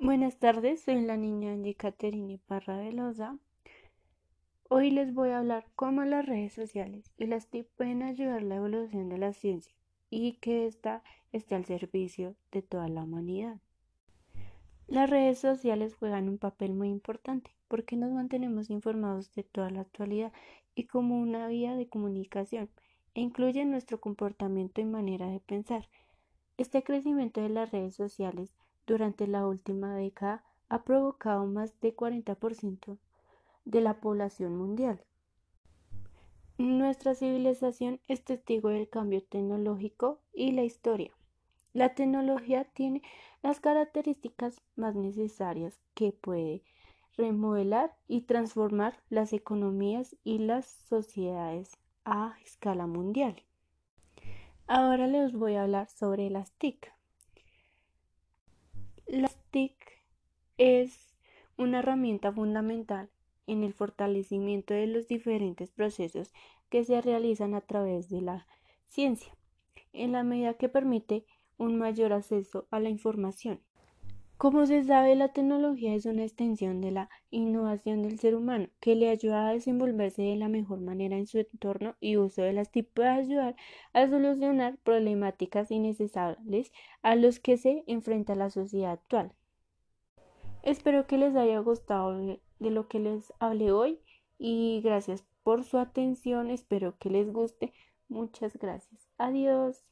Buenas tardes, soy la niña Angie Caterine Parra Velosa. Hoy les voy a hablar cómo las redes sociales y las TIC pueden ayudar la evolución de la ciencia y que ésta esté al servicio de toda la humanidad. Las redes sociales juegan un papel muy importante porque nos mantenemos informados de toda la actualidad y como una vía de comunicación e incluyen nuestro comportamiento y manera de pensar. Este crecimiento de las redes sociales durante la última década ha provocado más de 40% de la población mundial. Nuestra civilización es testigo del cambio tecnológico y la historia. La tecnología tiene las características más necesarias que puede remodelar y transformar las economías y las sociedades a escala mundial. Ahora les voy a hablar sobre las TIC. Las TIC es una herramienta fundamental en el fortalecimiento de los diferentes procesos que se realizan a través de la ciencia, en la medida que permite un mayor acceso a la información. Como se sabe, la tecnología es una extensión de la innovación del ser humano que le ayuda a desenvolverse de la mejor manera en su entorno y uso de las TIC puede ayudar a solucionar problemáticas innecesarias a los que se enfrenta la sociedad actual. Espero que les haya gustado de lo que les hablé hoy y gracias por su atención. Espero que les guste. Muchas gracias. Adiós.